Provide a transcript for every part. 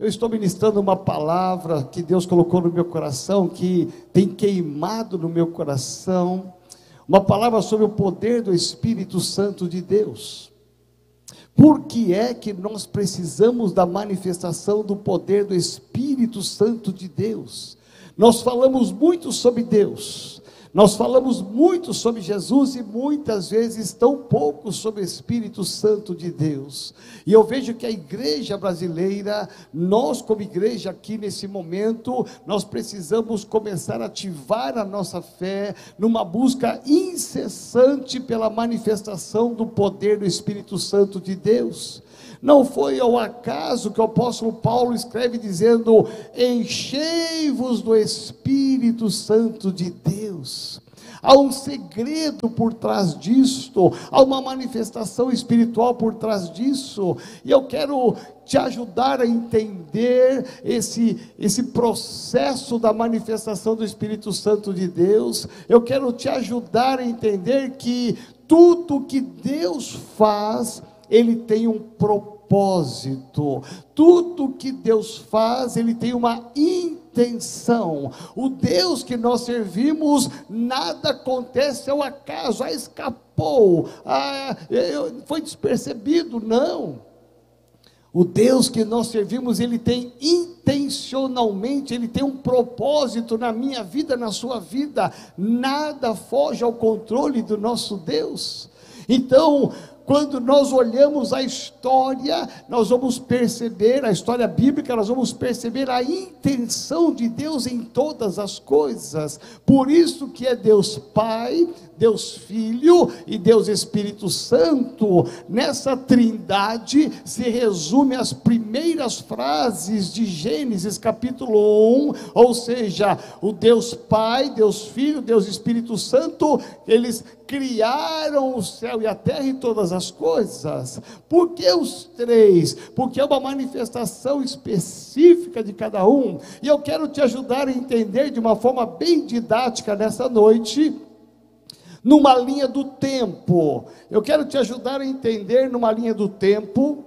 Eu estou ministrando uma palavra que Deus colocou no meu coração, que tem queimado no meu coração, uma palavra sobre o poder do Espírito Santo de Deus. Por que é que nós precisamos da manifestação do poder do Espírito Santo de Deus? Nós falamos muito sobre Deus, nós falamos muito sobre Jesus e muitas vezes tão pouco sobre o Espírito Santo de Deus. E eu vejo que a igreja brasileira, nós como igreja aqui nesse momento, nós precisamos começar a ativar a nossa fé numa busca incessante pela manifestação do poder do Espírito Santo de Deus. Não foi ao acaso que o apóstolo Paulo escreve dizendo: Enchei-vos do Espírito Santo de Deus. Há um segredo por trás disto, há uma manifestação espiritual por trás disso, e eu quero te ajudar a entender esse, esse processo da manifestação do Espírito Santo de Deus. Eu quero te ajudar a entender que tudo que Deus faz, ele tem um propósito. Tudo que Deus faz, ele tem uma intenção. O Deus que nós servimos, nada acontece ao acaso, ah, escapou, ah, foi despercebido, não. O Deus que nós servimos, ele tem intencionalmente, ele tem um propósito na minha vida, na sua vida. Nada foge ao controle do nosso Deus. Então, quando nós olhamos a história, nós vamos perceber, a história bíblica, nós vamos perceber a intenção de Deus em todas as coisas. Por isso que é Deus Pai, Deus Filho e Deus Espírito Santo. Nessa trindade se resume as primeiras frases de Gênesis capítulo 1, ou seja, o Deus Pai, Deus Filho, Deus Espírito Santo, eles criaram o céu e a terra e todas as coisas. Por que os três? Porque é uma manifestação específica de cada um. E eu quero te ajudar a entender de uma forma bem didática nessa noite numa linha do tempo. Eu quero te ajudar a entender numa linha do tempo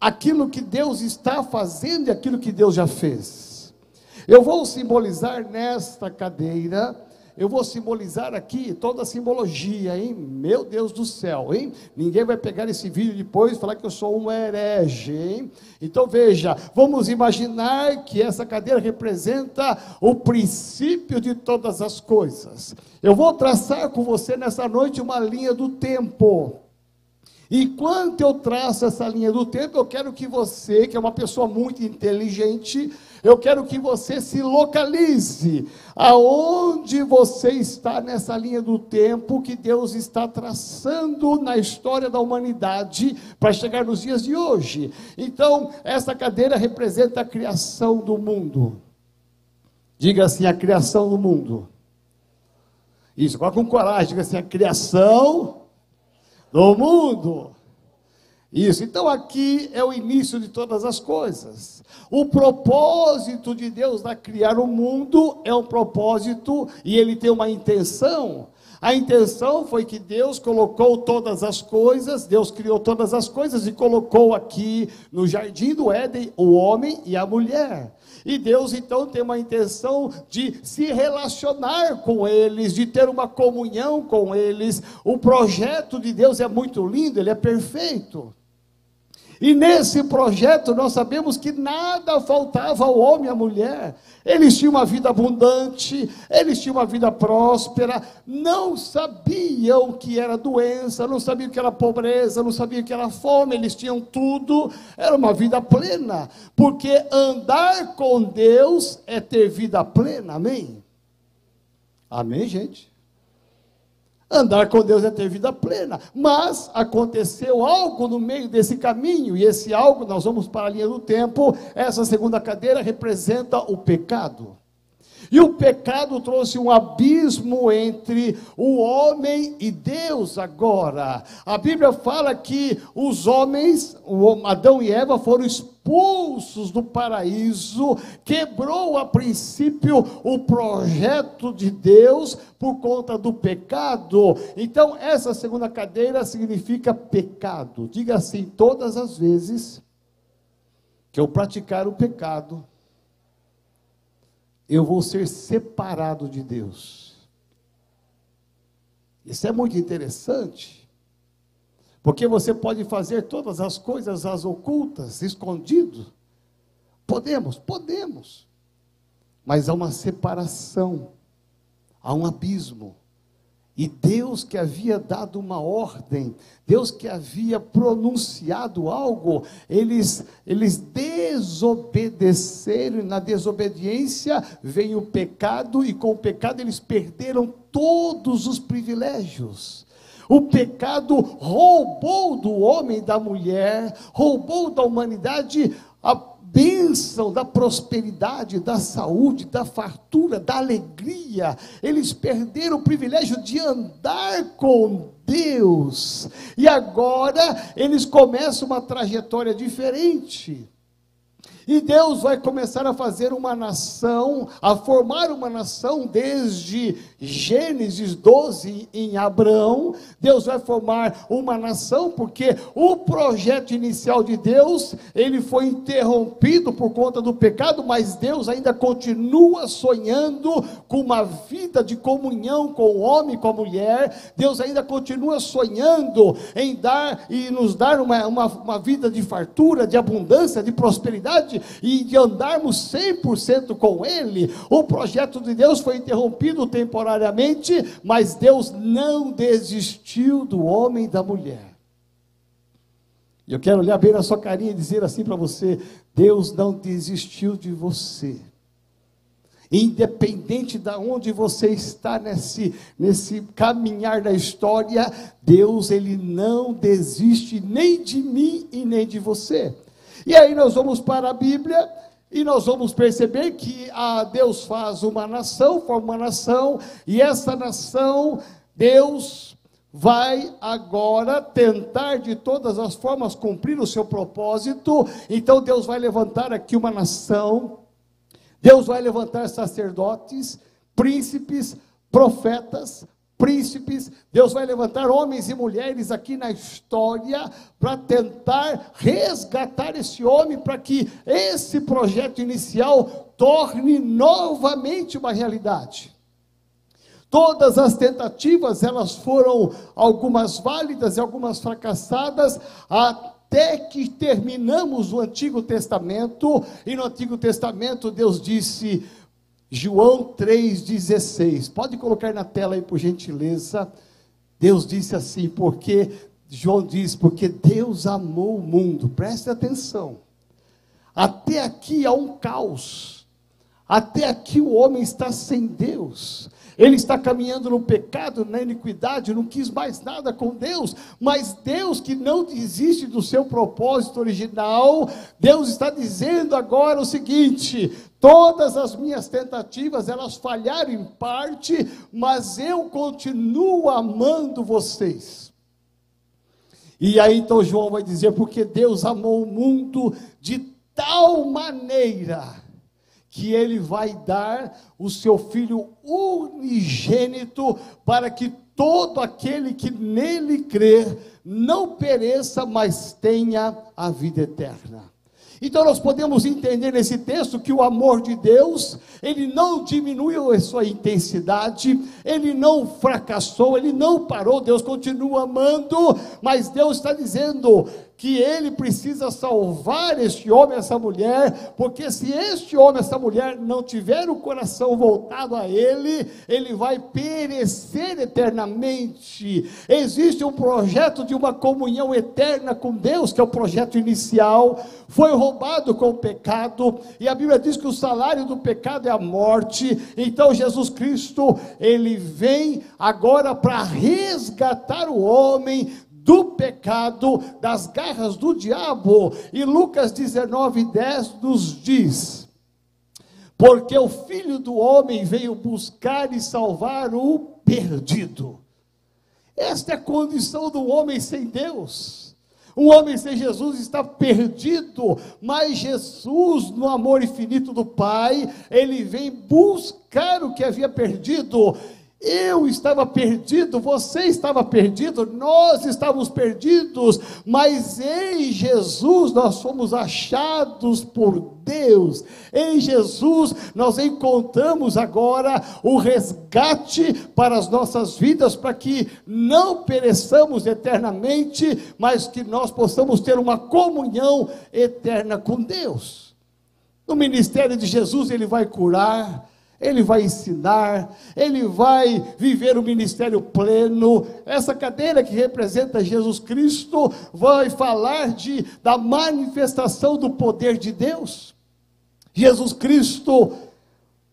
aquilo que Deus está fazendo e aquilo que Deus já fez. Eu vou simbolizar nesta cadeira eu vou simbolizar aqui toda a simbologia, hein? Meu Deus do céu, hein? Ninguém vai pegar esse vídeo depois e falar que eu sou um herege, hein? Então veja, vamos imaginar que essa cadeira representa o princípio de todas as coisas. Eu vou traçar com você nessa noite uma linha do tempo. E quando eu traço essa linha do tempo, eu quero que você, que é uma pessoa muito inteligente, eu quero que você se localize aonde você está nessa linha do tempo que Deus está traçando na história da humanidade para chegar nos dias de hoje. Então, essa cadeira representa a criação do mundo. Diga assim: a criação do mundo. Isso, agora com coragem, diga assim: a criação do mundo. Isso, então aqui é o início de todas as coisas. O propósito de Deus na criar o mundo é um propósito e ele tem uma intenção. A intenção foi que Deus colocou todas as coisas, Deus criou todas as coisas e colocou aqui no jardim do Éden o homem e a mulher. E Deus então tem uma intenção de se relacionar com eles, de ter uma comunhão com eles. O projeto de Deus é muito lindo, ele é perfeito. E nesse projeto nós sabemos que nada faltava ao homem e à mulher. Eles tinham uma vida abundante, eles tinham uma vida próspera, não sabiam que era doença, não sabiam que era pobreza, não sabiam que era fome, eles tinham tudo, era uma vida plena, porque andar com Deus é ter vida plena, amém? Amém, gente? Andar com Deus é ter vida plena. Mas aconteceu algo no meio desse caminho, e esse algo, nós vamos para a linha do tempo, essa segunda cadeira representa o pecado. E o pecado trouxe um abismo entre o homem e Deus agora. A Bíblia fala que os homens, Adão e Eva, foram expulsos do paraíso, quebrou a princípio o projeto de Deus por conta do pecado. Então, essa segunda cadeira significa pecado. Diga assim, todas as vezes que eu praticar o pecado, eu vou ser separado de Deus. Isso é muito interessante, porque você pode fazer todas as coisas às ocultas, escondido. Podemos, podemos, mas há uma separação, há um abismo. E Deus que havia dado uma ordem, Deus que havia pronunciado algo, eles, eles desobedeceram, e na desobediência veio o pecado, e com o pecado eles perderam todos os privilégios. O pecado roubou do homem da mulher, roubou da humanidade a bênção da prosperidade, da saúde, da fartura, da alegria. Eles perderam o privilégio de andar com Deus. E agora eles começam uma trajetória diferente. E Deus vai começar a fazer uma nação, a formar uma nação desde Gênesis 12 em Abraão. Deus vai formar uma nação porque o projeto inicial de Deus, ele foi interrompido por conta do pecado, mas Deus ainda continua sonhando com uma vida de comunhão com o homem, com a mulher. Deus ainda continua sonhando em dar e nos dar uma, uma, uma vida de fartura, de abundância, de prosperidade e de andarmos 100% com Ele, o projeto de Deus foi interrompido temporariamente, mas Deus não desistiu do homem e da mulher. E eu quero olhar bem na sua carinha e dizer assim para você: Deus não desistiu de você. Independente de onde você está nesse, nesse caminhar da história, Deus ele não desiste nem de mim e nem de você. E aí nós vamos para a Bíblia e nós vamos perceber que a Deus faz uma nação, forma uma nação, e essa nação, Deus vai agora tentar de todas as formas cumprir o seu propósito. Então Deus vai levantar aqui uma nação, Deus vai levantar sacerdotes, príncipes, profetas, príncipes, Deus vai levantar homens e mulheres aqui na história para tentar resgatar esse homem, para que esse projeto inicial torne novamente uma realidade. Todas as tentativas, elas foram algumas válidas e algumas fracassadas, até que terminamos o Antigo Testamento, e no Antigo Testamento Deus disse: João 3,16. Pode colocar na tela aí, por gentileza. Deus disse assim, porque, João diz, porque Deus amou o mundo. Preste atenção. Até aqui há um caos. Até aqui o homem está sem Deus. Ele está caminhando no pecado, na iniquidade, não quis mais nada com Deus, mas Deus que não desiste do seu propósito original, Deus está dizendo agora o seguinte: Todas as minhas tentativas, elas falharam em parte, mas eu continuo amando vocês. E aí então João vai dizer: porque Deus amou o mundo de tal maneira que ele vai dar o seu filho unigênito para que todo aquele que nele crer não pereça, mas tenha a vida eterna. Então nós podemos entender nesse texto que o amor de Deus, ele não diminuiu a sua intensidade, ele não fracassou, ele não parou, Deus continua amando, mas Deus está dizendo: que ele precisa salvar este homem, essa mulher, porque se este homem, essa mulher não tiver o coração voltado a ele, ele vai perecer eternamente. Existe um projeto de uma comunhão eterna com Deus, que é o projeto inicial, foi roubado com o pecado, e a Bíblia diz que o salário do pecado a morte. Então Jesus Cristo, ele vem agora para resgatar o homem do pecado, das garras do diabo. E Lucas 19, 10 nos diz: Porque o filho do homem veio buscar e salvar o perdido. Esta é a condição do homem sem Deus. Um homem sem Jesus está perdido, mas Jesus, no amor infinito do Pai, ele vem buscar o que havia perdido Eu estava perdido, você estava perdido, nós estávamos perdidos, mas em Jesus nós fomos achados por Deus. Em Jesus nós encontramos agora o resgate para as nossas vidas, para que não pereçamos eternamente, mas que nós possamos ter uma comunhão eterna com Deus. No ministério de Jesus, ele vai curar, ele vai ensinar, ele vai viver o ministério pleno. Essa cadeira que representa Jesus Cristo vai falar de, da manifestação do poder de Deus. Jesus Cristo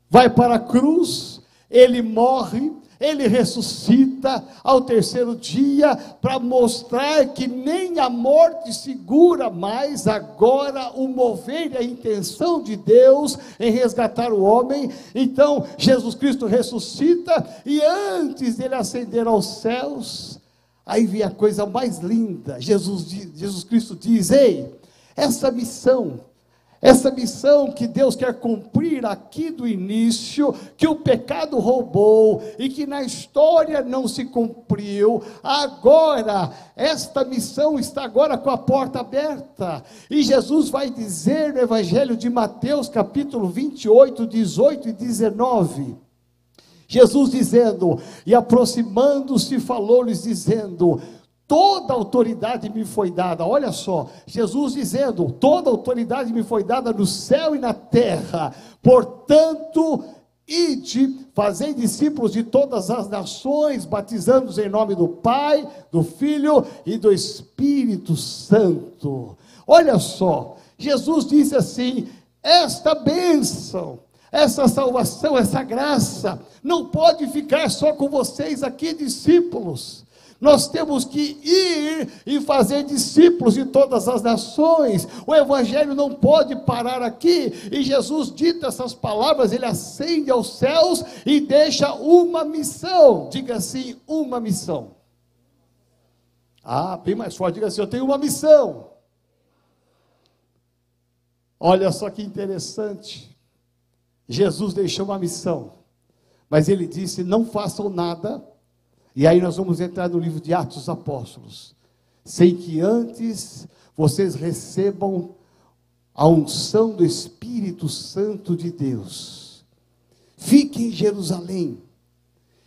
vai para a cruz, ele morre, ele ressuscita ao terceiro dia para mostrar que nem a morte segura mais agora o mover e a intenção de Deus em resgatar o homem. Então, Jesus Cristo ressuscita e antes dele ascender aos céus, aí vem a coisa mais linda. Jesus, Jesus Cristo diz: Ei, essa missão essa missão que Deus quer cumprir aqui do início, que o pecado roubou e que na história não se cumpriu, agora, esta missão está agora com a porta aberta. E Jesus vai dizer no Evangelho de Mateus, capítulo 28, 18 e 19. Jesus dizendo, e aproximando-se, falou-lhes, dizendo: toda autoridade me foi dada. Olha só, Jesus dizendo: toda autoridade me foi dada no céu e na terra. Portanto, ide, fazei discípulos de todas as nações, batizando-os em nome do Pai, do Filho e do Espírito Santo. Olha só, Jesus disse assim: esta bênção, essa salvação, essa graça, não pode ficar só com vocês aqui, discípulos nós temos que ir e fazer discípulos de todas as nações. O evangelho não pode parar aqui. E Jesus dita essas palavras, ele ascende aos céus e deixa uma missão. Diga assim, uma missão. Ah, bem mais forte, diga assim, eu tenho uma missão. Olha só que interessante. Jesus deixou uma missão, mas ele disse: não façam nada e aí nós vamos entrar no livro de Atos dos Apóstolos, sem que antes vocês recebam a unção do Espírito Santo de Deus. Fiquem em Jerusalém.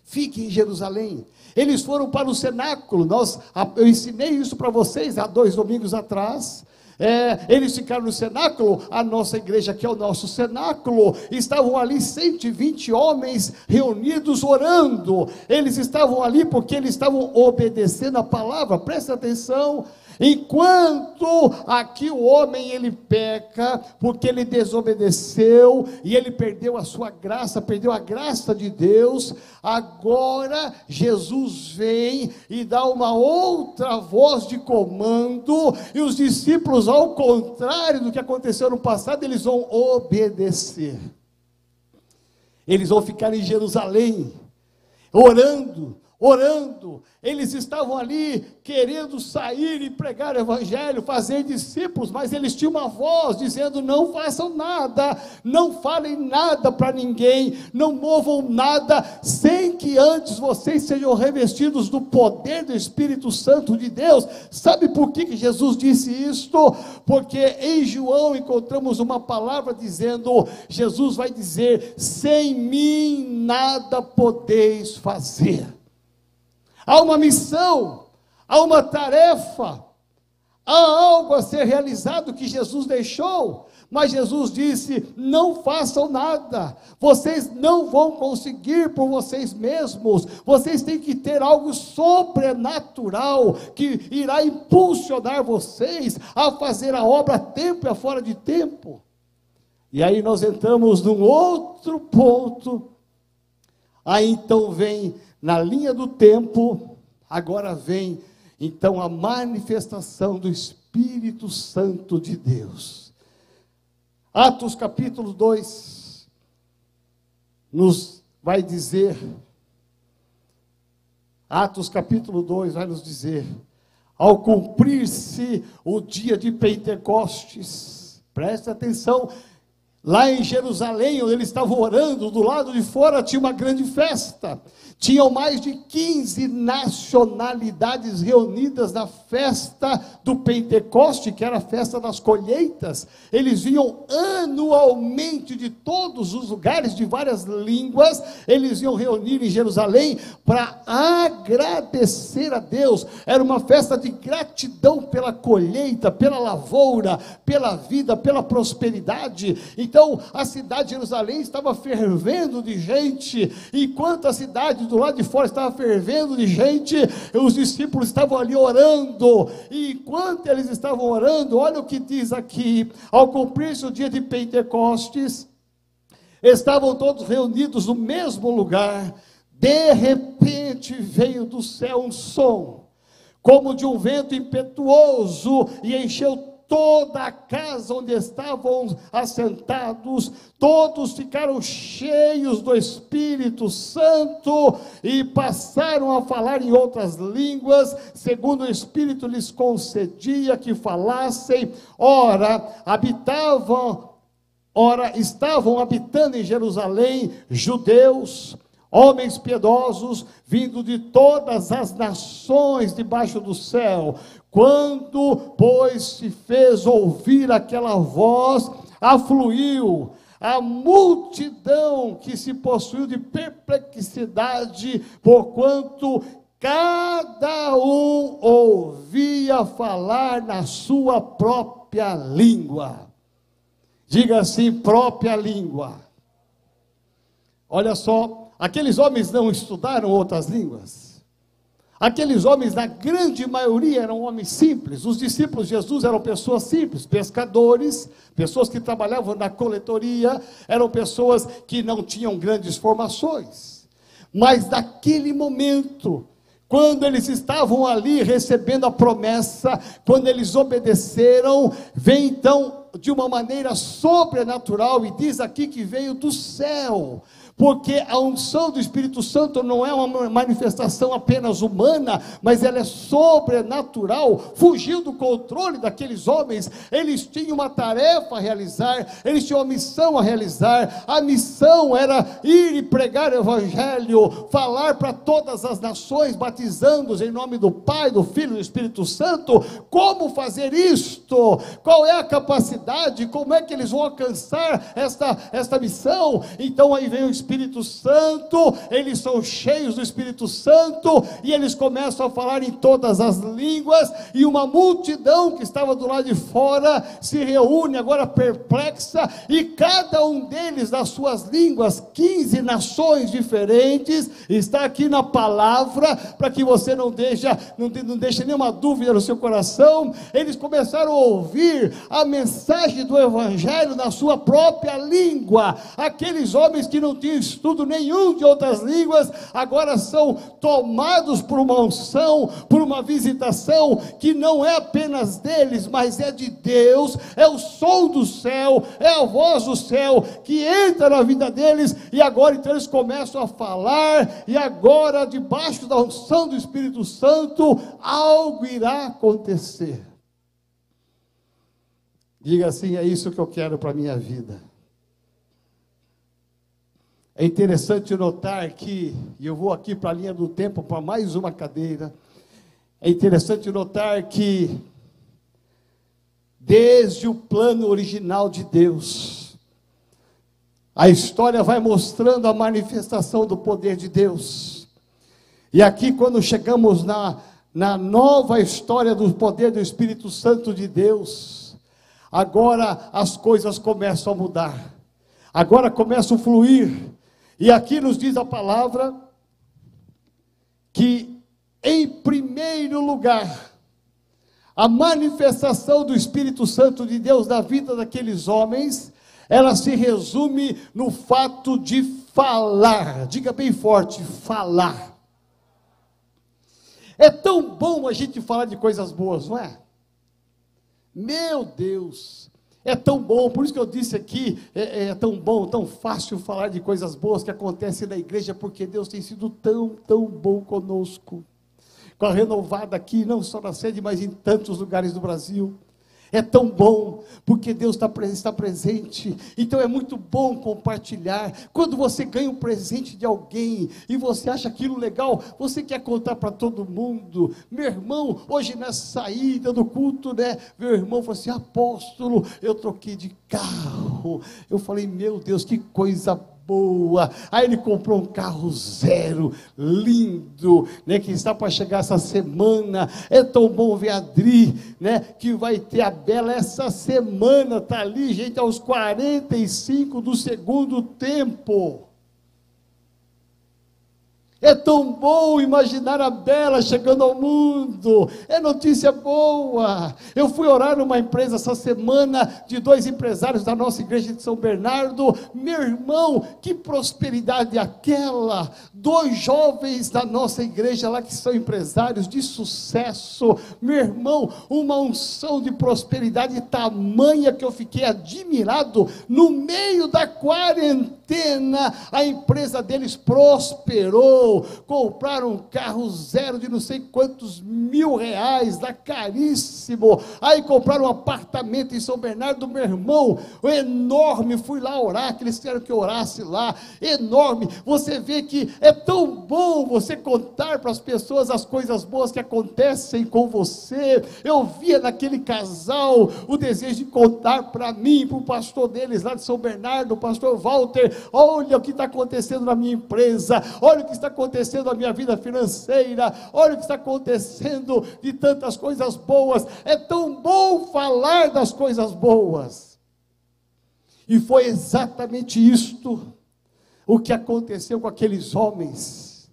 Fiquem em Jerusalém. Eles foram para o cenáculo. Nós, eu ensinei isso para vocês há dois domingos atrás. É, eles ficaram no cenáculo, a nossa igreja, que é o nosso cenáculo, estavam ali 120 homens reunidos orando. Eles estavam ali porque eles estavam obedecendo a palavra. Presta atenção. Enquanto aqui o homem ele peca, porque ele desobedeceu e ele perdeu a sua graça, perdeu a graça de Deus, agora Jesus vem e dá uma outra voz de comando, e os discípulos, ao contrário do que aconteceu no passado, eles vão obedecer. Eles vão ficar em Jerusalém, orando, orando, eles estavam ali querendo sair e pregar o evangelho, fazer discípulos, mas eles tinham uma voz dizendo: não façam nada, não falem nada para ninguém, não movam nada, sem que antes vocês sejam revestidos do poder do Espírito Santo de Deus. Sabe por que, que Jesus disse isto? Porque em João encontramos uma palavra dizendo: Jesus vai dizer: sem mim nada podeis fazer. Há uma missão, há uma tarefa, há algo a ser realizado que Jesus deixou. Mas Jesus disse: não façam nada, vocês não vão conseguir por vocês mesmos, vocês têm que ter algo sobrenatural que irá impulsionar vocês a fazer a obra a tempo e a fora de tempo. E aí nós entramos num outro ponto. Aí então vem na linha do tempo, agora vem então a manifestação do Espírito Santo de Deus. Atos capítulo 2 nos vai dizer, Atos capítulo 2 vai nos dizer, ao cumprir-se o dia de Pentecostes, preste atenção, Lá em Jerusalém, onde eles estavam orando, do lado de fora tinha uma grande festa. Tinham mais de 15 nacionalidades reunidas na festa do Pentecoste, que era a festa das colheitas. Eles vinham anualmente de todos os lugares, de várias línguas, eles iam reunir em Jerusalém para agradecer a Deus. Era uma festa de gratidão pela colheita, pela lavoura, pela vida, pela prosperidade. Então, a cidade de Jerusalém estava fervendo de gente, enquanto a cidade do lado de fora estava fervendo de gente, os discípulos estavam ali orando, e enquanto eles estavam orando, olha o que diz aqui: ao cumprir-se o dia de Pentecostes, estavam todos reunidos no mesmo lugar, de repente veio do céu um som, como de um vento impetuoso, e encheu toda a casa onde estavam assentados, todos ficaram cheios do Espírito Santo e passaram a falar em outras línguas, segundo o Espírito lhes concedia que falassem. Ora, habitavam, ora, estavam habitando em Jerusalém judeus, homens piedosos, vindo de todas as nações debaixo do céu. Quando, pois, se fez ouvir aquela voz, afluiu a multidão que se possuiu de perplexidade, porquanto cada um ouvia falar na sua própria língua. Diga assim, própria língua. Olha só, aqueles homens não estudaram outras línguas. Aqueles homens, na grande maioria, eram homens simples. Os discípulos de Jesus eram pessoas simples, pescadores, pessoas que trabalhavam na coletoria, eram pessoas que não tinham grandes formações. Mas naquele momento, quando eles estavam ali recebendo a promessa, quando eles obedeceram, vem então de uma maneira sobrenatural, e diz aqui que veio do céu porque a unção do Espírito Santo não é uma manifestação apenas humana, mas ela é sobrenatural, fugiu do controle daqueles homens. Eles tinham uma tarefa a realizar, eles tinham uma missão a realizar. A missão era ir e pregar o Evangelho, falar para todas as nações, batizando-os em nome do Pai, do Filho e do Espírito Santo. Como fazer isto? Qual é a capacidade? Como é que eles vão alcançar esta, esta missão? Então aí vem o Espírito Espírito Santo, eles são cheios do Espírito Santo e eles começam a falar em todas as línguas. E uma multidão que estava do lado de fora se reúne agora perplexa, e cada um deles, nas suas línguas, 15 nações diferentes, está aqui na palavra, para que você não deixe, não, não deixe nenhuma dúvida no seu coração. Eles começaram a ouvir a mensagem do Evangelho na sua própria língua. Aqueles homens que não tinham estudo nenhum de outras línguas, agora são tomados por uma unção, por uma visitação que não é apenas deles, mas é de Deus, é o som do céu, é a voz do céu que entra na vida deles, e agora então eles começam a falar, e agora, debaixo da unção do Espírito Santo, algo irá acontecer. Diga assim: é isso que eu quero para a minha vida. É interessante notar que, e eu vou aqui para a linha do tempo, para mais uma cadeira. É interessante notar que, desde o plano original de Deus, a história vai mostrando a manifestação do poder de Deus. E aqui, quando chegamos na, na nova história do poder do Espírito Santo de Deus, agora as coisas começam a mudar, agora começam a fluir e aqui nos diz a palavra que, em primeiro lugar, a manifestação do Espírito Santo de Deus na vida daqueles homens, ela se resume no fato de falar. Diga bem forte: falar. É tão bom a gente falar de coisas boas, não é? Meu Deus, é tão bom, por isso que eu disse aqui, é, é, tão bom, tão fácil falar de coisas boas que acontecem na igreja, porque Deus tem sido tão, tão bom conosco. Com a renovada aqui, não só na sede, mas em tantos lugares do Brasil. É tão bom, porque Deus está, está presente. Então é muito bom compartilhar. Quando você ganha um presente de alguém e você acha aquilo legal, você quer contar para todo mundo. Meu irmão, hoje na saída do culto, né? Meu irmão falou assim: apóstolo, eu troquei de carro. Eu falei, meu Deus, que coisa boa boa. Aí ele comprou um carro zero, lindo, né, que está para chegar essa semana. É tão bom ver a Adri, né, que vai ter a Bela essa semana, tá ali, gente, aos 45 do segundo tempo. É tão bom imaginar a Bela chegando ao mundo. É notícia boa. Eu fui orar numa empresa essa semana de dois empresários da nossa igreja de São Bernardo. Meu irmão, que prosperidade aquela. Dois jovens da nossa igreja lá que são empresários de sucesso. Meu irmão, uma unção de prosperidade tamanha que eu fiquei admirado no meio da quarentena. A empresa deles prosperou compraram um carro zero de não sei quantos mil reais, da caríssimo. Aí compraram um apartamento em São Bernardo, meu irmão, enorme. Fui lá orar, que eles queriam que eu orasse lá, enorme. Você vê que é tão bom você contar para as pessoas as coisas boas que acontecem com você. Eu via naquele casal o desejo de contar para mim, para o pastor deles lá de São Bernardo, o pastor Walter. Olha o que está acontecendo na minha empresa, olha o que está acontecendo na minha vida financeira, olha o que está acontecendo de tantas coisas boas. É tão bom falar das coisas boas. E foi exatamente isto o que aconteceu com aqueles homens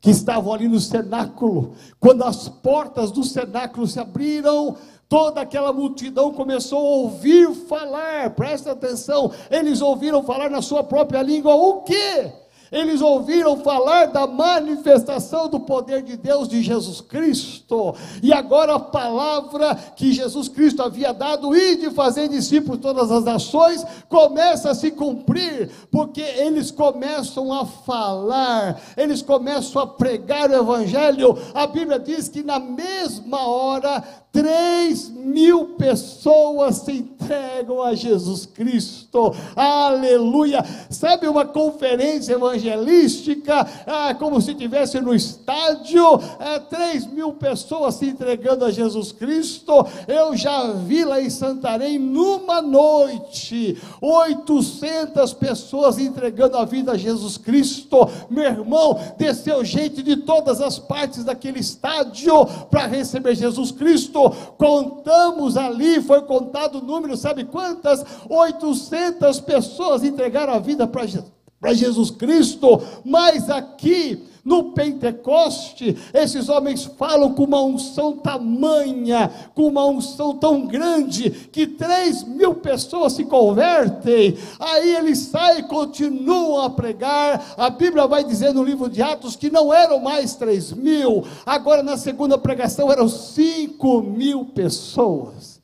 que estavam ali no cenáculo. Quando as portas do cenáculo se abriram, toda aquela multidão começou a ouvir falar, presta atenção, eles ouviram falar na sua própria língua o quê? Eles ouviram falar da manifestação do poder de Deus de Jesus Cristo. E agora a palavra que Jesus Cristo havia dado e de fazer discípulos todas as nações começa a se cumprir, porque eles começam a falar, eles começam a pregar o evangelho. A Bíblia diz que na mesma hora 3 mil pessoas se entregam a Jesus Cristo, aleluia. Sabe uma conferência evangelística, ah, como se estivesse no estádio, é, 3 mil pessoas se entregando a Jesus Cristo. Eu já vi lá em Santarém, numa noite, 800 pessoas entregando a vida a Jesus Cristo. Meu irmão, desceu gente de todas as partes daquele estádio para receber Jesus Cristo contamos ali, foi contado o número, sabe quantas? 800 pessoas entregaram a vida para Jesus Cristo, mas aqui no Pentecoste, esses homens falam com uma unção tamanha, com uma unção tão grande, que 3 mil pessoas se convertem. Aí eles saem e continuam a pregar. A Bíblia vai dizer no livro de Atos que não eram mais 3 mil, agora na segunda pregação eram 5 mil pessoas.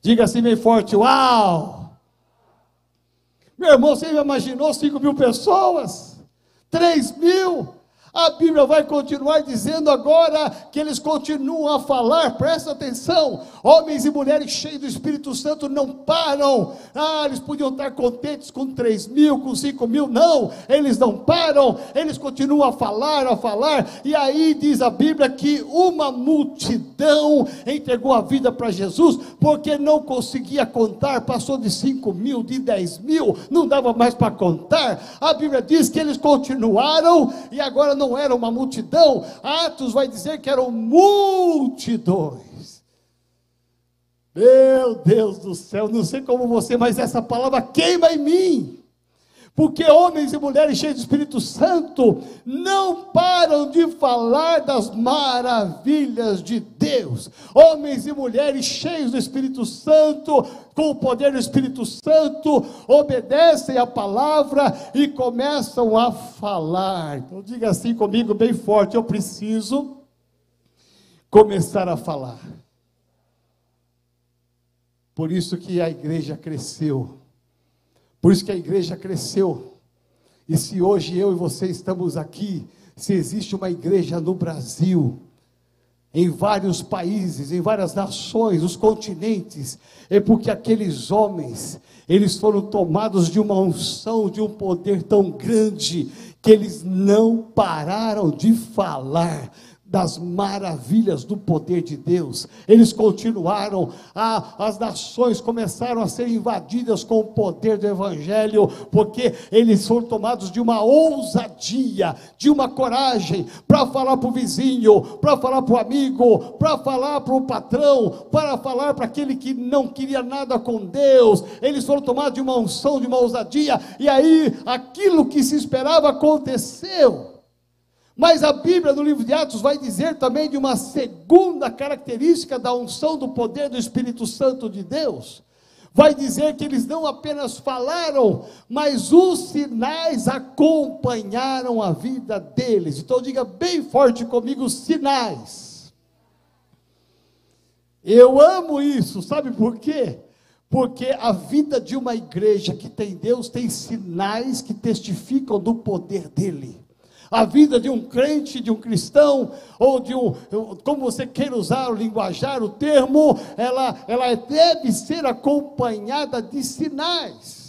Diga assim bem forte: Uau! Meu irmão, você imaginou 5 mil pessoas? 3 mil? A Bíblia vai continuar dizendo agora que eles continuam a falar, presta atenção, homens e mulheres cheios do Espírito Santo não param. Ah, eles podiam estar contentes com 3 mil, com 5 mil, não, eles não param, eles continuam a falar, a falar, e aí diz a Bíblia que uma multidão entregou a vida para Jesus, porque não conseguia contar, passou de 5 mil, de 10 mil, não dava mais para contar. A Bíblia diz que eles continuaram e agora não era uma multidão, Atos vai dizer que eram multidões. Meu Deus do céu, não sei como você, mas essa palavra queima em mim. Porque homens e mulheres cheios do Espírito Santo não param de falar das maravilhas de Deus. Homens e mulheres cheios do Espírito Santo, com o poder do Espírito Santo, obedecem a palavra e começam a falar. Então diga assim comigo bem forte: eu preciso começar a falar. Por isso que a igreja cresceu por isso que a igreja cresceu. E se hoje eu e você estamos aqui, se existe uma igreja no Brasil, em vários países, em várias nações, os continentes, é porque aqueles homens, eles foram tomados de uma unção, de um poder tão grande, que eles não pararam de falar das maravilhas do poder de Deus. Eles continuaram, a, as nações começaram a ser invadidas com o poder do Evangelho, porque eles foram tomados de uma ousadia, de uma coragem, para falar para o vizinho, para falar para o amigo, para falar para o patrão, para falar para aquele que não queria nada com Deus. Eles foram tomados de uma unção, de uma ousadia, e aí aquilo que se esperava aconteceu. Mas a Bíblia, no livro de Atos, vai dizer também de uma segunda característica da unção do poder do Espírito Santo de Deus. Vai dizer que eles não apenas falaram, mas os sinais acompanharam a vida deles. Então diga bem forte comigo: sinais. Eu amo isso, sabe por quê? Porque a vida de uma igreja que tem Deus tem sinais que testificam do poder dele. A vida de um crente, de um cristão, ou de um, como você queira usar o linguajar, o termo, ela, ela deve ser acompanhada de sinais.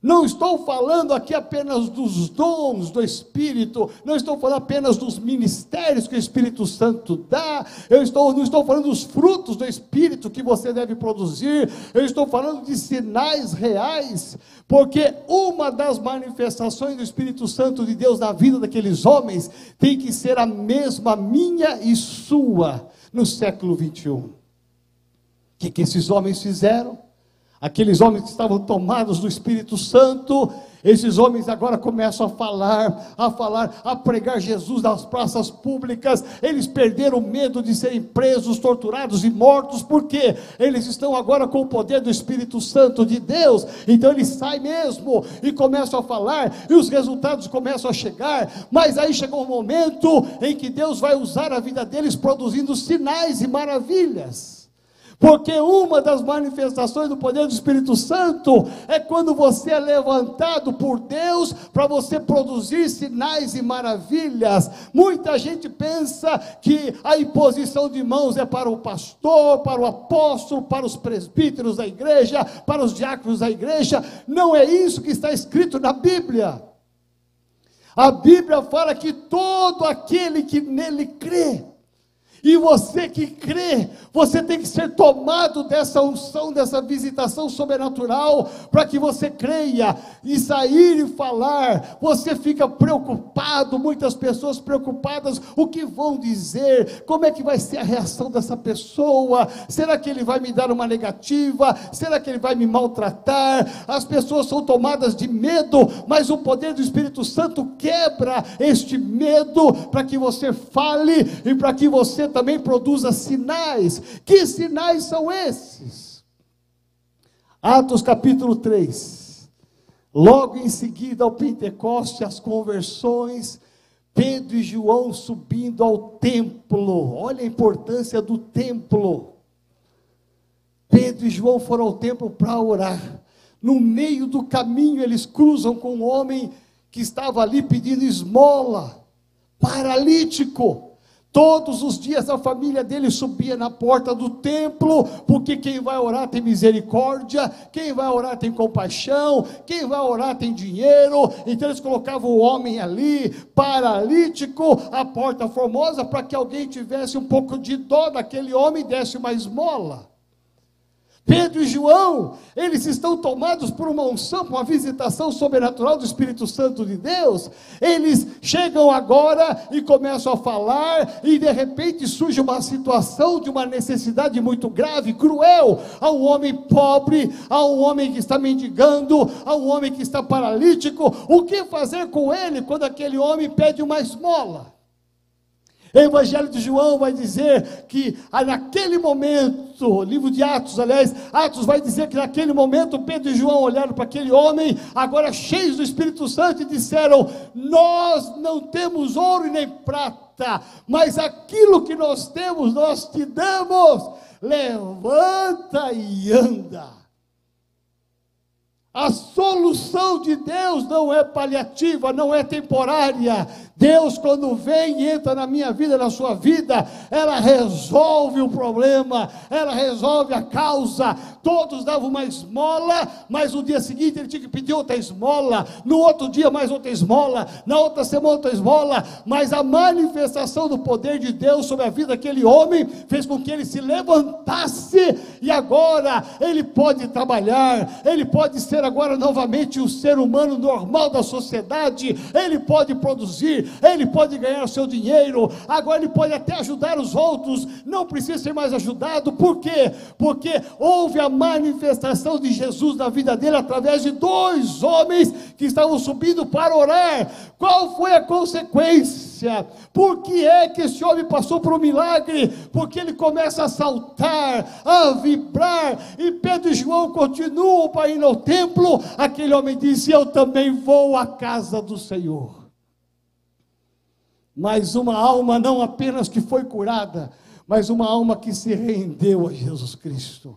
Não estou falando aqui apenas dos dons do Espírito, não estou falando apenas dos ministérios que o Espírito Santo dá, eu estou, não estou falando dos frutos do Espírito que você deve produzir, eu estou falando de sinais reais, porque uma das manifestações do Espírito Santo de Deus na vida daqueles homens tem que ser a mesma minha e sua no século 21. O que, que esses homens fizeram? Aqueles homens que estavam tomados do Espírito Santo, esses homens agora começam a falar, a falar, a pregar Jesus nas praças públicas. Eles perderam o medo de serem presos, torturados e mortos, porque eles estão agora com o poder do Espírito Santo de Deus. Então eles saem mesmo e começam a falar, e os resultados começam a chegar. Mas aí chegou um momento em que Deus vai usar a vida deles produzindo sinais e maravilhas. Porque uma das manifestações do poder do Espírito Santo é quando você é levantado por Deus para você produzir sinais e maravilhas. Muita gente pensa que a imposição de mãos é para o pastor, para o apóstolo, para os presbíteros da igreja, para os diáconos da igreja. Não é isso que está escrito na Bíblia. A Bíblia fala que todo aquele que nele crê, e você que crê, você tem que ser tomado dessa unção, dessa visitação sobrenatural, para que você creia e sair e falar. Você fica preocupado, muitas pessoas preocupadas: o que vão dizer? Como é que vai ser a reação dessa pessoa? Será que ele vai me dar uma negativa? Será que ele vai me maltratar? As pessoas são tomadas de medo, mas o poder do Espírito Santo quebra este medo para que você fale e para que você também produza sinais. Que sinais são esses? Atos capítulo 3. Logo em seguida ao Pentecoste, as conversões, Pedro e João subindo ao templo. Olha a importância do templo. Pedro e João foram ao templo para orar. No meio do caminho, eles cruzam com um homem que estava ali pedindo esmola, paralítico. Todos os dias a família dele subia na porta do templo, porque quem vai orar tem misericórdia, quem vai orar tem compaixão, quem vai orar tem dinheiro. Então eles colocavam o homem ali, paralítico, a porta formosa, para que alguém tivesse um pouco de dó daquele homem e desse uma esmola. Pedro e João, eles estão tomados por uma unção, por uma visitação sobrenatural do Espírito Santo de Deus. Eles chegam agora e começam a falar, e de repente surge uma situação de uma necessidade muito grave, cruel, a um homem pobre, a um homem que está mendigando, a um homem que está paralítico. O que fazer com ele quando aquele homem pede uma esmola? O Evangelho de João vai dizer que ah, naquele momento, livro de Atos, aliás, Atos vai dizer que naquele momento Pedro e João olharam para aquele homem, agora cheios do Espírito Santo, e disseram: Nós não temos ouro nem prata, mas aquilo que nós temos nós te damos. Levanta e anda. A solução de Deus não é paliativa, não é temporária. Deus, quando vem e entra na minha vida, na sua vida, ela resolve o problema, ela resolve a causa. Todos davam uma esmola, mas no dia seguinte ele tinha que pedir outra esmola, no outro dia mais outra esmola, na outra semana outra esmola. Mas a manifestação do poder de Deus sobre a vida daquele homem fez com que ele se levantasse e agora ele pode trabalhar, ele pode ser agora novamente o ser humano normal da sociedade, ele pode produzir, ele pode ganhar o seu dinheiro, agora ele pode até ajudar os outros, não precisa ser mais ajudado, por quê? Porque houve a manifestação de Jesus na vida dele através de dois homens que estavam subindo para orar. Qual foi a consequência? Por que é que esse homem passou por um milagre? Porque ele começa a saltar, a vibrar, e Pedro e João continuam para ir ao templo. Aquele homem disse: Eu também vou à casa do Senhor mas uma alma não apenas que foi curada, mas uma alma que se rendeu a Jesus Cristo.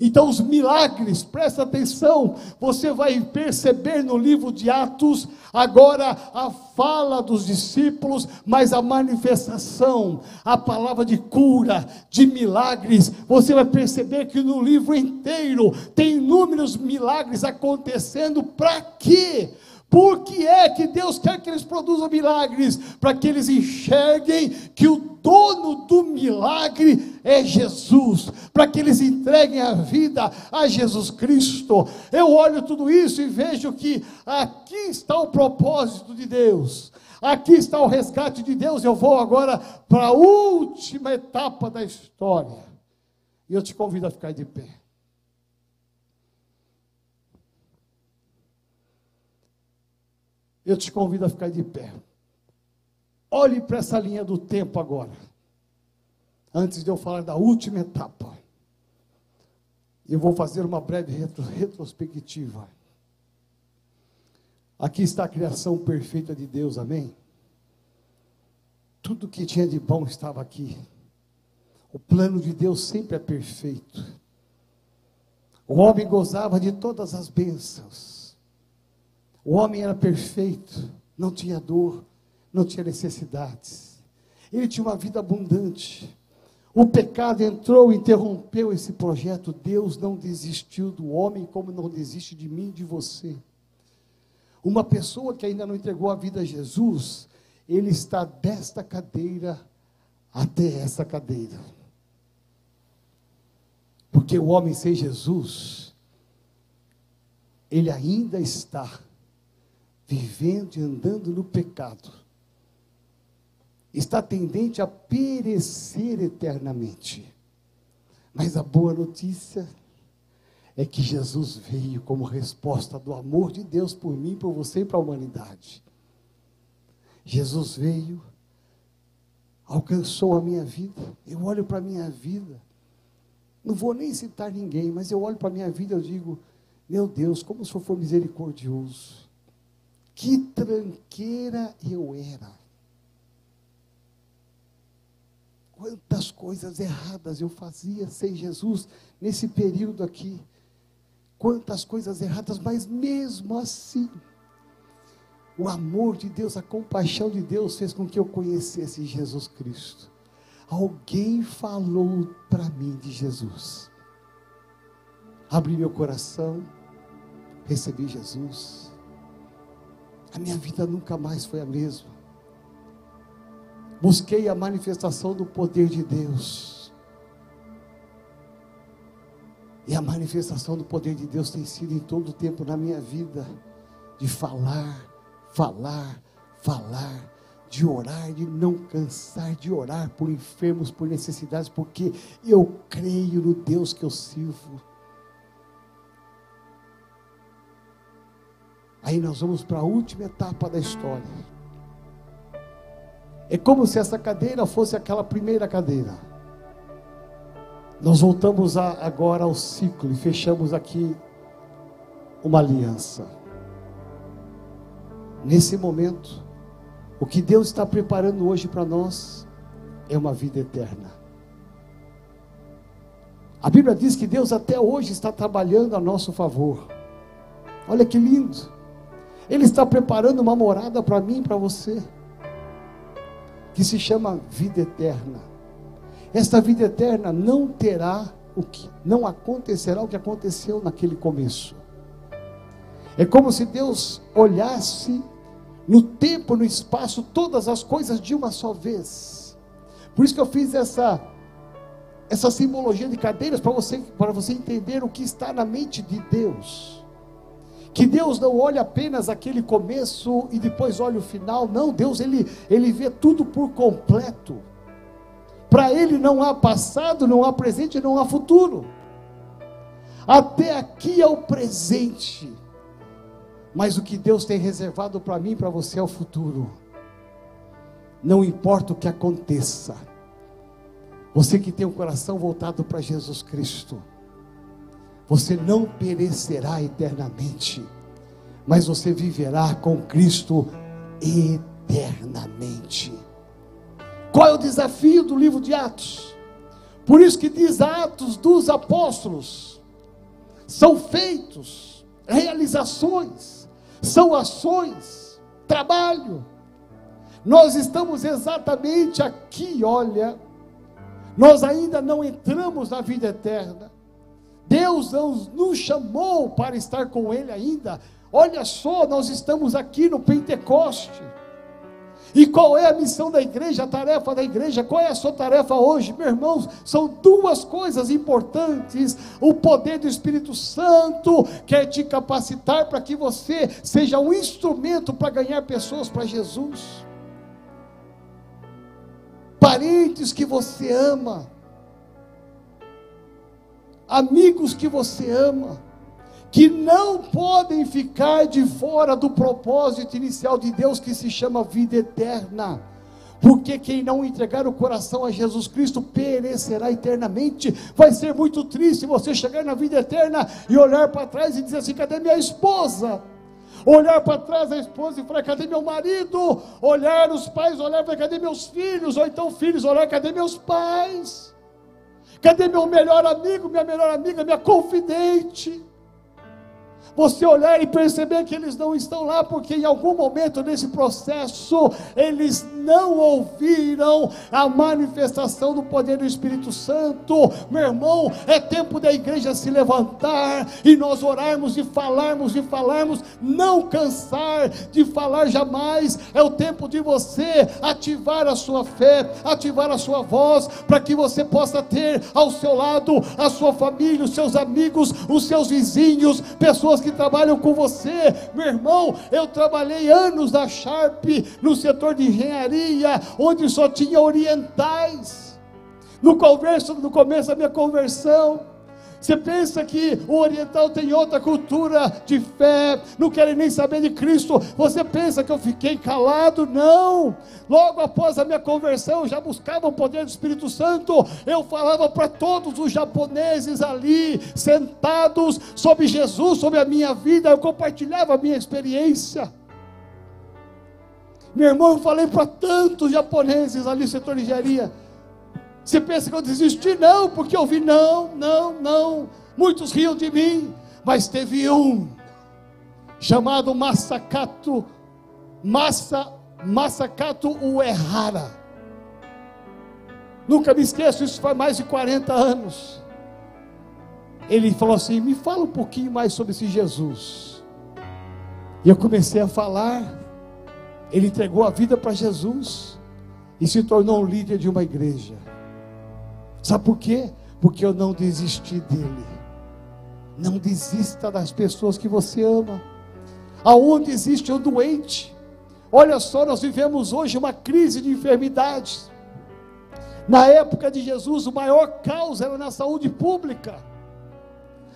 Então, os milagres, presta atenção, você vai perceber no livro de Atos, agora a fala dos discípulos, mas a manifestação, a palavra de cura, de milagres, você vai perceber que no livro inteiro tem inúmeros milagres acontecendo, para quê? Por que é que Deus quer que eles produzam milagres? Para que eles enxerguem que o dono do milagre é Jesus, para que eles entreguem a vida a Jesus Cristo. Eu olho tudo isso e vejo que aqui está o propósito de Deus. Aqui está o resgate de Deus. Eu vou agora para a última etapa da história. E eu te convido a ficar de pé. Eu te convido a ficar de pé. Olhe para essa linha do tempo agora. Antes de eu falar da última etapa. Eu vou fazer uma breve retro, retrospectiva. Aqui está a criação perfeita de Deus, amém? Tudo que tinha de bom estava aqui. O plano de Deus sempre é perfeito. O homem gozava de todas as bênçãos. O homem era perfeito, não tinha dor, não tinha necessidades. Ele tinha uma vida abundante. O pecado entrou interrompeu esse projeto. Deus não desistiu do homem como não desiste de mim e de você. Uma pessoa que ainda não entregou a vida a Jesus, ele está desta cadeira até essa cadeira. Porque o homem sem Jesus, ele ainda está vivendo e andando no pecado, está tendente a perecer eternamente. Mas a boa notícia é que Jesus veio como resposta do amor de Deus por mim, por você e para a humanidade. Jesus veio, alcançou a minha vida. Eu olho para a minha vida, não vou nem citar ninguém, mas eu olho para a minha vida e digo: Meu Deus, como o Senhor foi misericordioso. Que tranqueira eu era. Quantas coisas erradas eu fazia sem Jesus nesse período aqui. Quantas coisas erradas, mas mesmo assim, o amor de Deus, a compaixão de Deus fez com que eu conhecesse Jesus Cristo. Alguém falou para mim de Jesus. Abri meu coração, recebi Jesus a minha vida nunca mais foi a mesma. Busquei a manifestação do poder de Deus. E a manifestação do poder de Deus tem sido em todo o tempo na minha vida de falar, falar, falar, de orar, de não cansar de orar por enfermos, por necessidades, porque eu creio no Deus que eu sirvo. Aí nós vamos para a última etapa da história. É como se essa cadeira fosse aquela primeira cadeira. Nós voltamos a, agora ao ciclo e fechamos aqui uma aliança. Nesse momento, o que Deus está preparando hoje para nós é uma vida eterna. A Bíblia diz que Deus até hoje está trabalhando a nosso favor. Olha que lindo. Ele está preparando uma morada para mim e para você. que se chama vida eterna. Esta vida eterna não terá o que não acontecerá o que aconteceu naquele começo. É como se Deus olhasse no tempo, no espaço, todas as coisas de uma só vez. Por isso que eu fiz essa essa simbologia de cadeiras para você para você entender o que está na mente de Deus. Que Deus não olha apenas aquele começo e depois olha o final, não, Deus ele ele vê tudo por completo. Para ele não há passado, não há presente, não há futuro. Até aqui é o presente. Mas o que Deus tem reservado para mim e para você é o futuro. Não importa o que aconteça. Você que tem o coração voltado para Jesus Cristo, você não perecerá eternamente, mas você viverá com Cristo eternamente. Qual é o desafio do livro de Atos? Por isso que diz Atos dos Apóstolos, são feitos, realizações, são ações, trabalho. Nós estamos exatamente aqui, olha, nós ainda não entramos na vida eterna. Deus nos chamou para estar com Ele ainda. Olha só, nós estamos aqui no Pentecoste. E qual é a missão da igreja, a tarefa da igreja? Qual é a sua tarefa hoje, meus irmãos? São duas coisas importantes. O poder do Espírito Santo quer te capacitar para que você seja um instrumento para ganhar pessoas para Jesus. Parentes que você ama, amigos que você ama que não podem ficar de fora do propósito inicial de Deus que se chama vida eterna. Porque quem não entregar o coração a Jesus Cristo perecerá eternamente. Vai ser muito triste você chegar na vida eterna e olhar para trás e dizer assim: cadê minha esposa? Olhar para trás a esposa e falar: cadê meu marido? Olhar os pais, olhar para cadê meus filhos? Ou então filhos, olhar cadê meus pais? Cadê meu melhor amigo, minha melhor amiga, minha confidente? Você olhar e perceber que eles não estão lá, porque em algum momento nesse processo eles não ouviram a manifestação do poder do Espírito Santo. Meu irmão, é tempo da igreja se levantar e nós orarmos e falarmos e falarmos, não cansar de falar jamais. É o tempo de você ativar a sua fé, ativar a sua voz, para que você possa ter ao seu lado a sua família, os seus amigos, os seus vizinhos, pessoas que trabalham com você. Meu irmão, eu trabalhei anos na Sharp, no setor de engenharia, onde só tinha orientais. No, converso, no começo da minha conversão, você pensa que o oriental tem outra cultura de fé, não querem nem saber de Cristo. Você pensa que eu fiquei calado? Não. Logo após a minha conversão, eu já buscava o poder do Espírito Santo. Eu falava para todos os japoneses ali, sentados sobre Jesus, sobre a minha vida. Eu compartilhava a minha experiência. Meu irmão, eu falei para tantos japoneses ali setor engenharia. Você pensa que eu desisti? Não, porque eu vi, não, não, não. Muitos riam de mim, mas teve um, chamado Masakato, Massa, Masakato Uehara. Nunca me esqueço, isso faz mais de 40 anos. Ele falou assim: me fala um pouquinho mais sobre esse Jesus. E eu comecei a falar. Ele entregou a vida para Jesus e se tornou um líder de uma igreja. Sabe por quê? Porque eu não desisti dele. Não desista das pessoas que você ama. Aonde existe o doente? Olha só, nós vivemos hoje uma crise de enfermidades. Na época de Jesus, o maior caos era na saúde pública.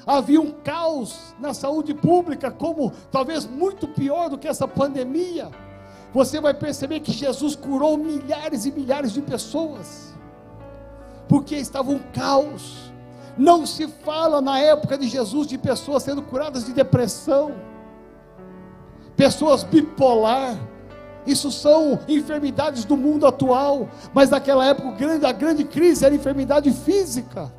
Havia um caos na saúde pública, como talvez muito pior do que essa pandemia. Você vai perceber que Jesus curou milhares e milhares de pessoas porque estava um caos. Não se fala na época de Jesus de pessoas sendo curadas de depressão, pessoas bipolar. Isso são enfermidades do mundo atual, mas naquela época a grande crise era enfermidade física.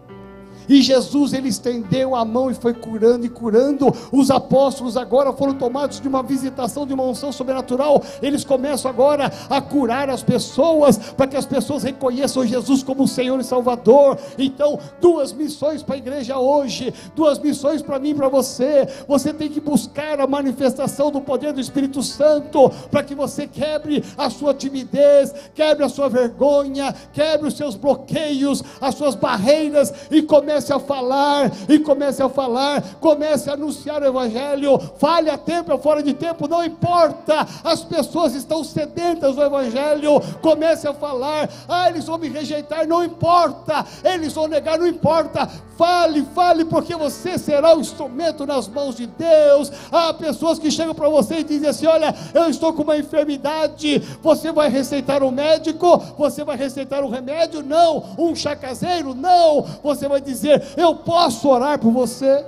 E Jesus ele estendeu a mão e foi curando e curando. Os apóstolos agora foram tomados de uma visitação de uma unção sobrenatural. Eles começam agora a curar as pessoas para que as pessoas reconheçam Jesus como Senhor e Salvador. Então, duas missões para a igreja hoje, duas missões para mim e para você. Você tem que buscar a manifestação do poder do Espírito Santo para que você quebre a sua timidez, quebre a sua vergonha, quebre os seus bloqueios, as suas barreiras e comece a falar, e comece a falar, comece a anunciar o Evangelho, fale a tempo ou fora de tempo, não importa, as pessoas estão sedentas do Evangelho, comece a falar, ah, eles vão me rejeitar, não importa, eles vão negar, não importa, fale, fale, porque você será o instrumento nas mãos de Deus. Há pessoas que chegam para você e dizem assim: Olha, eu estou com uma enfermidade, você vai receitar um médico, você vai receitar um remédio? Não, um chá caseiro? Não, você vai dizer: Eu posso orar por você,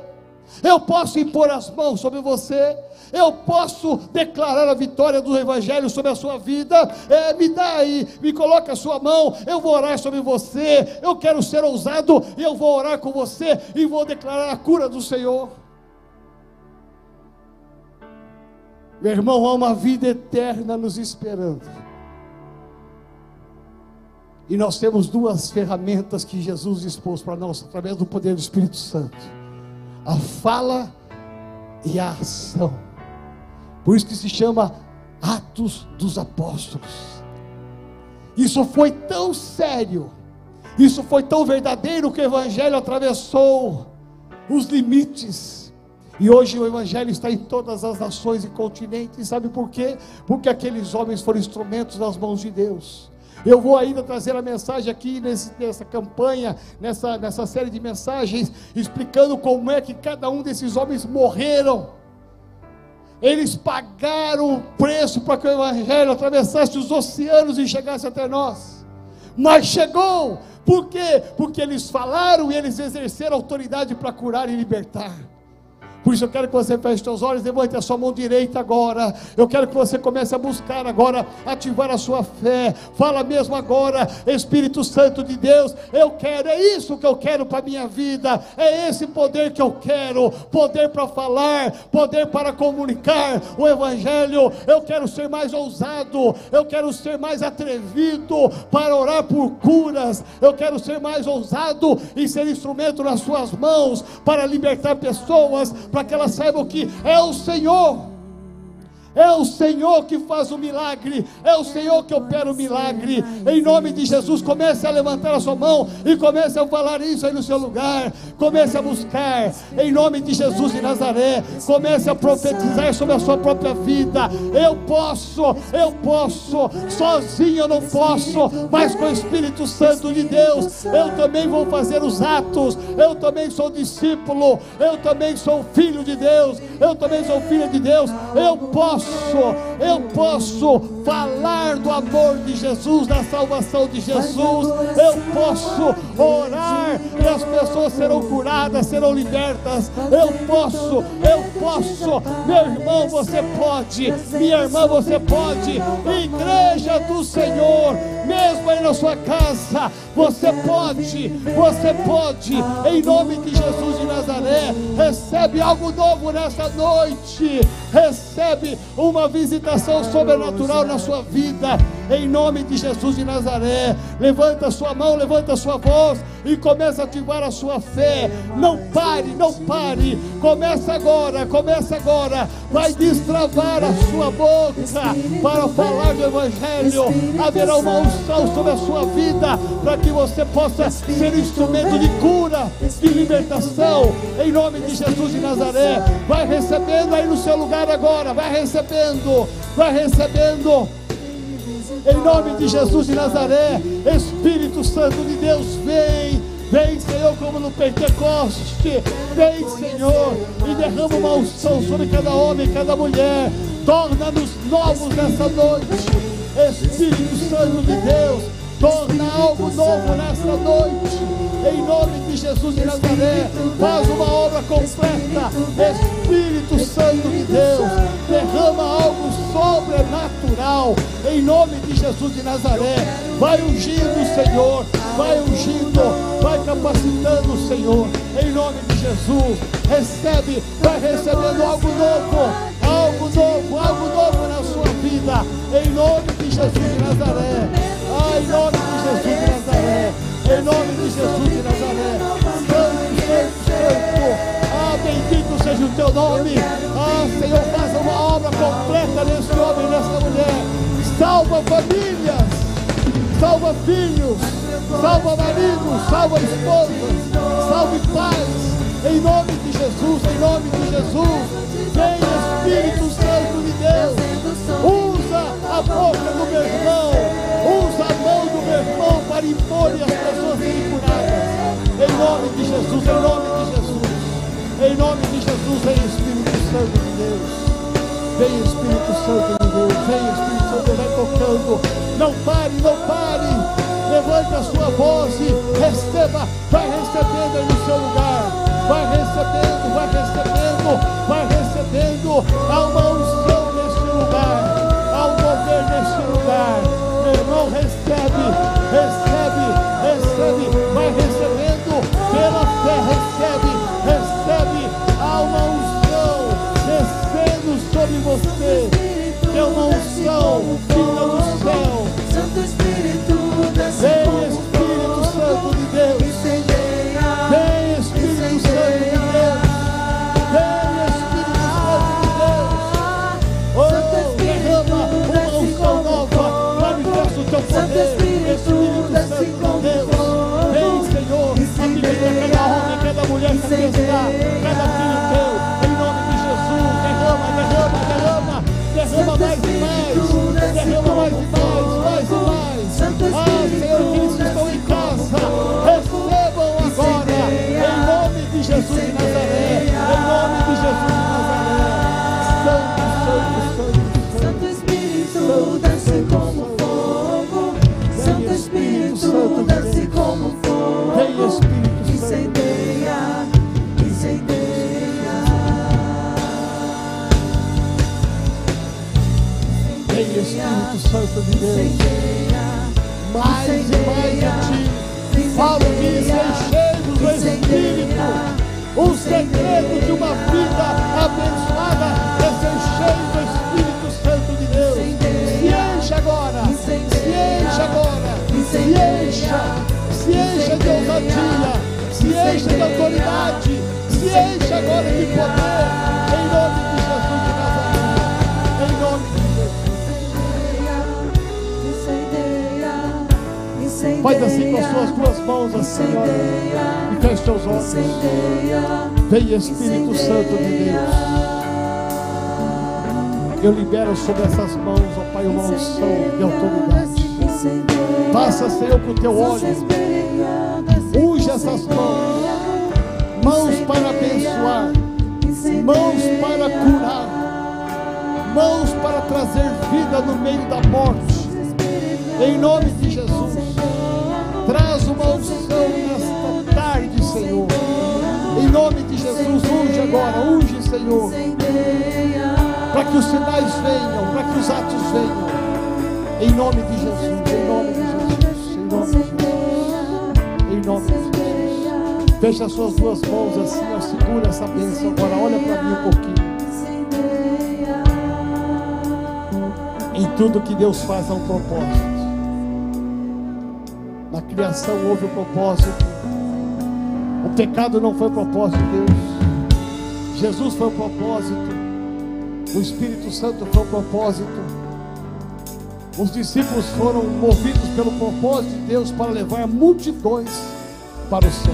eu posso impor as mãos sobre você eu posso declarar a vitória do Evangelho sobre a sua vida. É, me dá aí, me coloca a sua mão, eu vou orar sobre você. Eu quero ser ousado eu vou orar com você e vou declarar a cura do Senhor. Meu irmão, há uma vida eterna nos esperando. E nós temos duas ferramentas que Jesus expôs para nós através do poder do Espírito Santo: a fala e a ação. Por isso que se chama Atos dos Apóstolos. Isso foi tão sério, isso foi tão verdadeiro que o Evangelho atravessou os limites. E hoje o Evangelho está em todas as nações e continentes. Sabe por quê? Porque aqueles homens foram instrumentos nas mãos de Deus. Eu vou ainda trazer a mensagem aqui nesse, nessa campanha, nessa, nessa série de mensagens, explicando como é que cada um desses homens morreram eles pagaram o preço para que o Evangelho atravessasse os oceanos e chegasse até nós. Mas chegou, por quê? Porque eles falaram e eles exerceram autoridade para curar e libertar. Por isso eu quero que você feche seus olhos, levante a sua mão direita agora. Eu quero que você comece a buscar agora, ativar a sua fé. Fala mesmo agora, Espírito Santo de Deus, eu quero, é isso que eu quero para a minha vida. É esse poder que eu quero, poder para falar, poder para comunicar o evangelho. Eu quero ser mais ousado, eu quero ser mais atrevido para orar por curas. Eu quero ser mais ousado e ser instrumento nas suas mãos para libertar pessoas para que elas saibam que é o Senhor é o Senhor que faz o milagre, é o Senhor que opera o milagre. Em nome de Jesus, comece a levantar a sua mão e comece a falar isso aí no seu lugar. Comece a buscar, em nome de Jesus de Nazaré. Comece a profetizar sobre a sua própria vida. Eu posso, eu posso, sozinho eu não posso, mas com o Espírito Santo de Deus, eu também vou fazer os atos. Eu também sou discípulo, eu também sou filho de Deus, eu também sou filho de Deus. Eu posso posso, eu posso falar do amor de Jesus, da salvação de Jesus, eu posso orar e as pessoas serão curadas, serão libertas. Eu posso, eu posso, meu irmão, você pode, minha irmã, você pode, igreja do Senhor, mesmo aí na sua casa, você pode, você pode, em nome de Jesus de Nazaré, recebe algo novo nesta noite, recebe uma visitação sobrenatural na sua vida, em nome de Jesus de Nazaré. Levanta a sua mão, levanta a sua voz e começa a ativar a sua fé. Não pare, não pare. Começa agora, começa agora. Vai destravar a sua boca para falar do Evangelho. Haverá uma unção sobre a sua vida para que você possa ser instrumento de cura, de libertação. Em nome de Jesus de Nazaré. Vai recebendo aí no seu lugar agora. Vai recebendo, vai recebendo. Em nome de Jesus de Nazaré, Espírito Santo de Deus, vem. Vem, Senhor, como no Pentecoste. Vem, Senhor, e derrama uma unção sobre cada homem, cada mulher. Torna-nos novos nessa noite. Espírito Santo de Deus, torna algo novo nessa noite em nome de Jesus de Nazaré, faz uma obra completa, Espírito Santo de Deus, derrama algo sobrenatural, em nome de Jesus de Nazaré, vai ungindo o Senhor, vai ungindo, vai capacitando, Senhor, em nome de Jesus. Recebe, vai recebendo algo novo, algo novo, algo novo na sua vida, em nome de Jesus de Nazaré. Em nome de Jesus de Nazaré, em nome de Jesus de Nazaré. Santo, Santo, Santo. Ah, bendito seja o teu nome. Ah, Senhor, faça uma obra completa nesse homem e nessa mulher. Salva famílias, salva filhos, salva maridos, salva esposas, salve pais. Em nome de Jesus, em nome de Jesus. Vem Espírito Santo de Deus. Usa a boca do meu irmão. Usa meu para impor as pessoas serem curadas. Em nome de Jesus, em nome de Jesus. Em nome de Jesus, vem Espírito Santo de Deus. Vem Espírito Santo de Deus. Vem Espírito Santo, vai tocando. Não pare, não pare. Levante a sua voz e receba. Vai recebendo aí no seu lugar. Vai recebendo, vai recebendo, vai recebendo. Há uma unção neste lugar. Há um poder neste lugar. Meu irmão, recebe, recebe, recebe. Vai recebendo pela fé, recebe. Que Vem Espírito Santo de Deus. Eu libero sobre essas mãos, ó Pai, uma unção de autoridade. Passa, Senhor, com o teu óleo. Unge essas mãos. Mãos para abençoar. Mãos para curar. Mãos para trazer vida no meio da morte. Em nome de Jesus. Traz uma unção Senhor. Em nome de Jesus, unge agora, unge, Senhor. Para que os sinais venham, para que os atos venham. Em nome de Jesus, em nome de Jesus, em nome de Jesus. Em nome de Jesus. Feche as suas duas mãos assim, ó, segura essa bênção agora. Olha para mim um pouquinho. Em tudo que Deus faz há um propósito. Na criação houve um propósito. Pecado não foi propósito de Deus. Jesus foi o propósito. O Espírito Santo foi o propósito. Os discípulos foram movidos pelo propósito de Deus para levar multidões para o céu.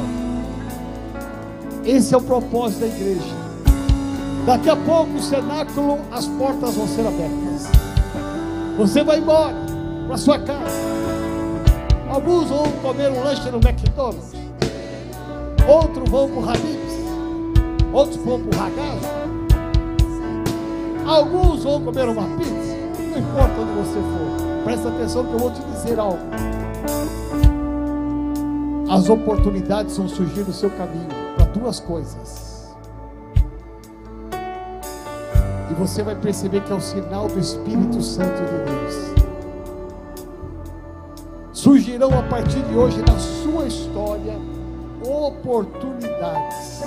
Esse é o propósito da igreja. Daqui a pouco o cenáculo, as portas vão ser abertas. Você vai embora para sua casa. Alguns vão comer um lanche no McDonald's. Outros vão para o Habib's. Outros vão para o Ragazzo. Alguns vão comer uma pizza. Não importa onde você for. Presta atenção que eu vou te dizer algo. As oportunidades vão surgir no seu caminho para duas coisas. E você vai perceber que é o sinal do Espírito Santo de Deus. surgirão a partir de hoje na sua história oportunidades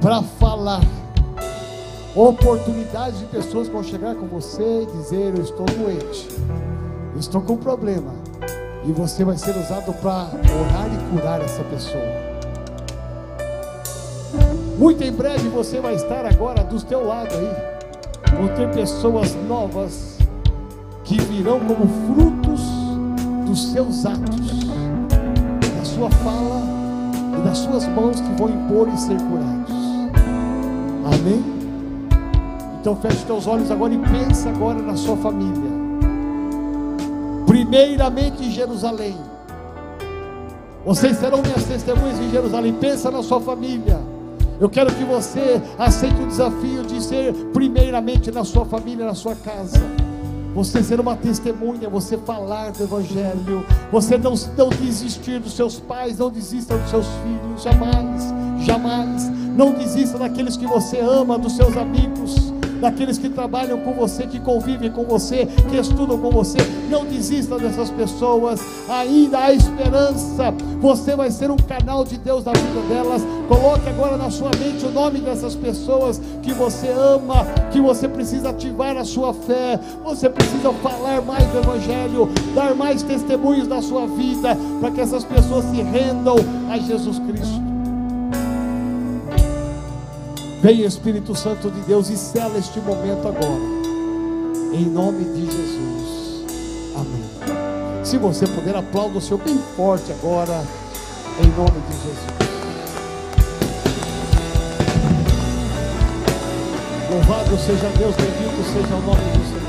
para falar, oportunidades de pessoas que vão chegar com você e dizer: Eu estou doente, eu estou com problema, e você vai ser usado para orar e curar essa pessoa. Muito em breve você vai estar agora do teu lado aí. Vão ter pessoas novas que virão como frutos dos seus atos, sua fala e das suas mãos que vão impor e ser curados. Amém? Então feche teus olhos agora e pensa agora na sua família. Primeiramente em Jerusalém. Vocês serão minhas testemunhas em Jerusalém. Pensa na sua família. Eu quero que você aceite o desafio de ser primeiramente na sua família, na sua casa. Você ser uma testemunha, você falar do Evangelho, você não, não desistir dos seus pais, não desista dos seus filhos, jamais, jamais. Não desista daqueles que você ama, dos seus amigos daqueles que trabalham com você, que convivem com você, que estudam com você. Não desista dessas pessoas, ainda há esperança. Você vai ser um canal de Deus na vida delas. Coloque agora na sua mente o nome dessas pessoas que você ama, que você precisa ativar a sua fé. Você precisa falar mais do Evangelho, dar mais testemunhos da sua vida, para que essas pessoas se rendam a Jesus Cristo. Vem Espírito Santo de Deus e sela este momento agora. Em nome de Jesus. Amém. Se você puder, aplauda o seu bem forte agora. Em nome de Jesus. Louvado seja Deus, bendito seja o nome do Senhor.